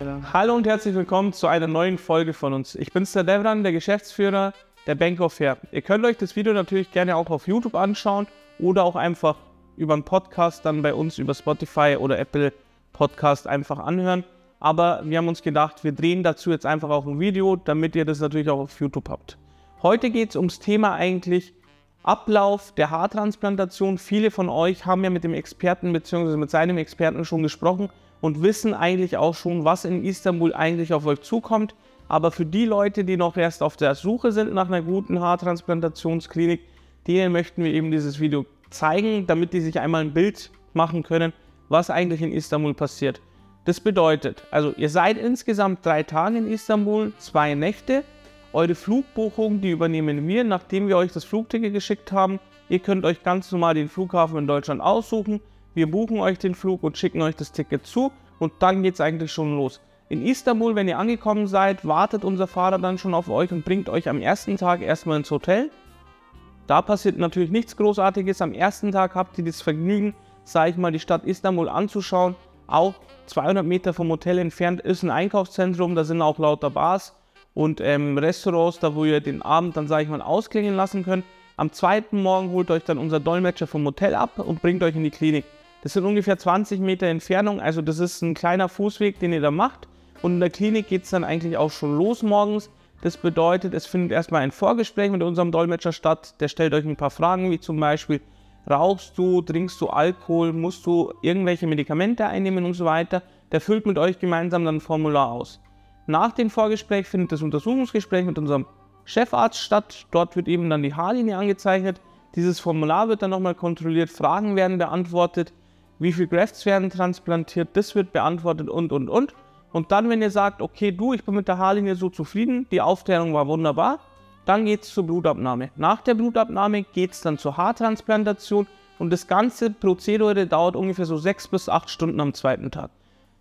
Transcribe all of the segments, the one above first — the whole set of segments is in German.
Hallo und herzlich willkommen zu einer neuen Folge von uns. Ich bin's der Devran, der Geschäftsführer der Bank of Fair. Ihr könnt euch das Video natürlich gerne auch auf YouTube anschauen oder auch einfach über einen Podcast dann bei uns über Spotify oder Apple Podcast einfach anhören. Aber wir haben uns gedacht, wir drehen dazu jetzt einfach auch ein Video, damit ihr das natürlich auch auf YouTube habt. Heute geht es ums Thema eigentlich Ablauf der Haartransplantation. Viele von euch haben ja mit dem Experten bzw. mit seinem Experten schon gesprochen und wissen eigentlich auch schon, was in Istanbul eigentlich auf euch zukommt. Aber für die Leute, die noch erst auf der Suche sind nach einer guten Haartransplantationsklinik, denen möchten wir eben dieses Video zeigen, damit die sich einmal ein Bild machen können, was eigentlich in Istanbul passiert. Das bedeutet, also ihr seid insgesamt drei Tage in Istanbul, zwei Nächte. Eure Flugbuchung, die übernehmen wir, nachdem wir euch das Flugticket geschickt haben. Ihr könnt euch ganz normal den Flughafen in Deutschland aussuchen. Wir buchen euch den Flug und schicken euch das Ticket zu und dann geht es eigentlich schon los. In Istanbul, wenn ihr angekommen seid, wartet unser Fahrer dann schon auf euch und bringt euch am ersten Tag erstmal ins Hotel. Da passiert natürlich nichts Großartiges. Am ersten Tag habt ihr das Vergnügen, sage ich mal, die Stadt Istanbul anzuschauen. Auch 200 Meter vom Hotel entfernt ist ein Einkaufszentrum, da sind auch lauter Bars und ähm, Restaurants, da wo ihr den Abend dann, sage ich mal, ausklingen lassen könnt. Am zweiten Morgen holt euch dann unser Dolmetscher vom Hotel ab und bringt euch in die Klinik. Das sind ungefähr 20 Meter Entfernung, also das ist ein kleiner Fußweg, den ihr da macht. Und in der Klinik geht es dann eigentlich auch schon los morgens. Das bedeutet, es findet erstmal ein Vorgespräch mit unserem Dolmetscher statt. Der stellt euch ein paar Fragen, wie zum Beispiel, rauchst du, trinkst du Alkohol, musst du irgendwelche Medikamente einnehmen und so weiter. Der füllt mit euch gemeinsam dann ein Formular aus. Nach dem Vorgespräch findet das Untersuchungsgespräch mit unserem Chefarzt statt. Dort wird eben dann die Haarlinie angezeichnet. Dieses Formular wird dann nochmal kontrolliert, Fragen werden beantwortet wie viele Grafts werden transplantiert, das wird beantwortet und, und, und. Und dann, wenn ihr sagt, okay, du, ich bin mit der Haarlinie so zufrieden, die Aufklärung war wunderbar, dann geht es zur Blutabnahme. Nach der Blutabnahme geht es dann zur Haartransplantation und das ganze Prozedere dauert ungefähr so sechs bis acht Stunden am zweiten Tag.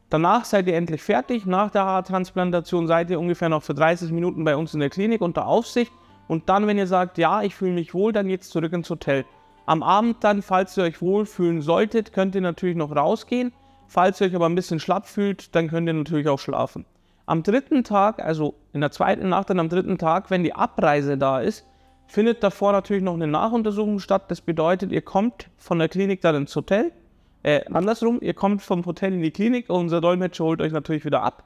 Danach seid ihr endlich fertig. Nach der Haartransplantation seid ihr ungefähr noch für 30 Minuten bei uns in der Klinik unter Aufsicht. Und dann, wenn ihr sagt, ja, ich fühle mich wohl, dann geht es zurück ins Hotel. Am Abend dann, falls ihr euch wohlfühlen solltet, könnt ihr natürlich noch rausgehen. Falls ihr euch aber ein bisschen schlapp fühlt, dann könnt ihr natürlich auch schlafen. Am dritten Tag, also in der zweiten Nacht dann am dritten Tag, wenn die Abreise da ist, findet davor natürlich noch eine Nachuntersuchung statt. Das bedeutet, ihr kommt von der Klinik dann ins Hotel. Äh, andersrum, ihr kommt vom Hotel in die Klinik und unser Dolmetscher holt euch natürlich wieder ab.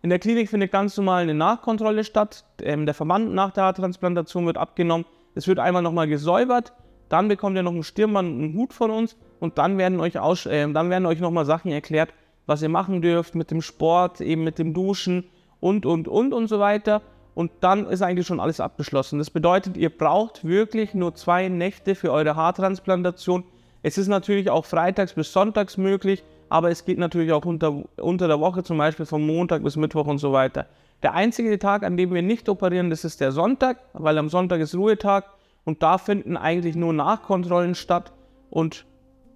In der Klinik findet ganz normal eine Nachkontrolle statt. Ähm, der Verband nach der Haartransplantation wird abgenommen. Es wird einmal nochmal gesäubert dann bekommt ihr noch einen Stirnband und einen Hut von uns und dann werden euch, aus, äh, dann werden euch nochmal Sachen erklärt, was ihr machen dürft mit dem Sport, eben mit dem Duschen und, und, und und so weiter. Und dann ist eigentlich schon alles abgeschlossen. Das bedeutet, ihr braucht wirklich nur zwei Nächte für eure Haartransplantation. Es ist natürlich auch freitags bis sonntags möglich, aber es geht natürlich auch unter, unter der Woche, zum Beispiel von Montag bis Mittwoch und so weiter. Der einzige Tag, an dem wir nicht operieren, das ist der Sonntag, weil am Sonntag ist Ruhetag und da finden eigentlich nur Nachkontrollen statt. Und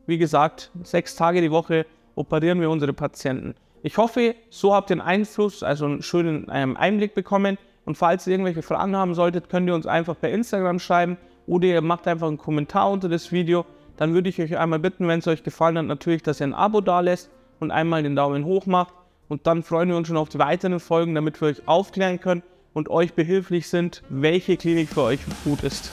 wie gesagt, sechs Tage die Woche operieren wir unsere Patienten. Ich hoffe, so habt ihr einen Einfluss, also einen schönen ähm, Einblick bekommen. Und falls ihr irgendwelche Fragen haben solltet, könnt ihr uns einfach per Instagram schreiben oder ihr macht einfach einen Kommentar unter das Video. Dann würde ich euch einmal bitten, wenn es euch gefallen hat, natürlich, dass ihr ein Abo da lässt und einmal den Daumen hoch macht. Und dann freuen wir uns schon auf die weiteren Folgen, damit wir euch aufklären können und euch behilflich sind, welche Klinik für euch gut ist.